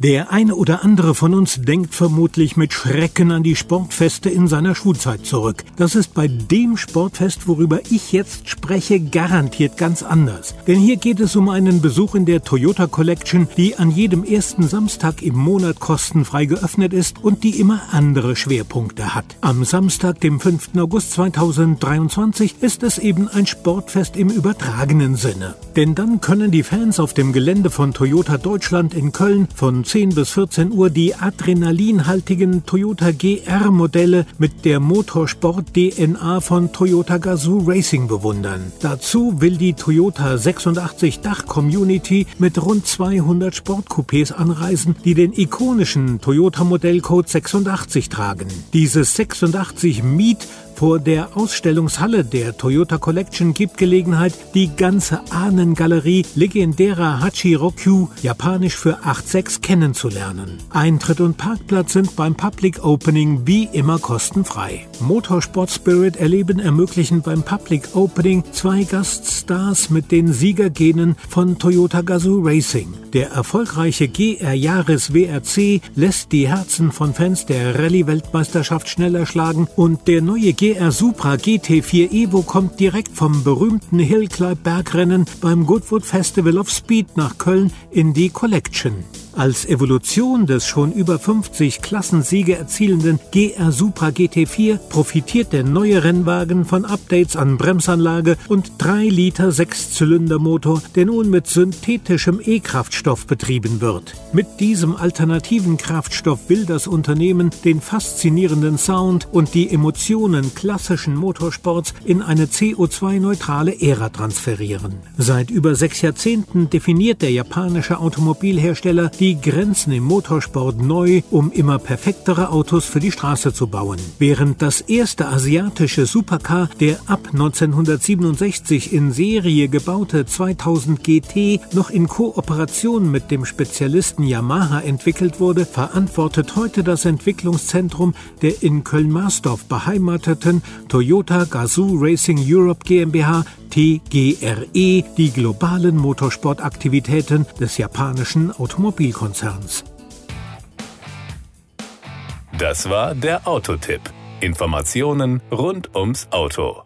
Der eine oder andere von uns denkt vermutlich mit Schrecken an die Sportfeste in seiner Schulzeit zurück. Das ist bei dem Sportfest, worüber ich jetzt spreche, garantiert ganz anders. Denn hier geht es um einen Besuch in der Toyota Collection, die an jedem ersten Samstag im Monat kostenfrei geöffnet ist und die immer andere Schwerpunkte hat. Am Samstag, dem 5. August 2023, ist es eben ein Sportfest im übertragenen Sinne. Denn dann können die Fans auf dem Gelände von Toyota Deutschland in Köln von 10 bis 14 Uhr die adrenalinhaltigen Toyota GR-Modelle mit der Motorsport-DNA von Toyota Gazoo Racing bewundern. Dazu will die Toyota 86 Dach-Community mit rund 200 Sportcoupés anreisen, die den ikonischen Toyota-Modellcode 86 tragen. Dieses 86 Miet vor der Ausstellungshalle der Toyota Collection gibt Gelegenheit, die ganze Ahnengalerie legendärer Hachirokyu, japanisch für 8.6, kennenzulernen. Eintritt und Parkplatz sind beim Public Opening wie immer kostenfrei. Motorsport Spirit erleben ermöglichen beim Public Opening zwei Gaststars mit den Siegergenen von Toyota Gazoo Racing. Der erfolgreiche GR Jahres WRC lässt die Herzen von Fans der Rallye-Weltmeisterschaft schneller schlagen und der neue GR Supra GT4 Evo kommt direkt vom berühmten Hillclimb Bergrennen beim Goodwood Festival of Speed nach Köln in die Collection. Als Evolution des schon über 50 Klassensiege erzielenden GR Supra GT4 profitiert der neue Rennwagen von Updates an Bremsanlage und 3 Liter Sechszylindermotor, der nun mit synthetischem E-Kraftstoff betrieben wird. Mit diesem alternativen Kraftstoff will das Unternehmen den faszinierenden Sound und die Emotionen klassischen Motorsports in eine CO2-neutrale Ära transferieren. Seit über sechs Jahrzehnten definiert der japanische Automobilhersteller die die Grenzen im Motorsport neu, um immer perfektere Autos für die Straße zu bauen. Während das erste asiatische Supercar, der ab 1967 in Serie gebaute 2000 GT, noch in Kooperation mit dem Spezialisten Yamaha entwickelt wurde, verantwortet heute das Entwicklungszentrum der in Köln-Marsdorf beheimateten Toyota Gazoo Racing Europe GmbH TGRE die globalen Motorsportaktivitäten des japanischen Automobilkonzerns. Das war der Autotipp. Informationen rund ums Auto.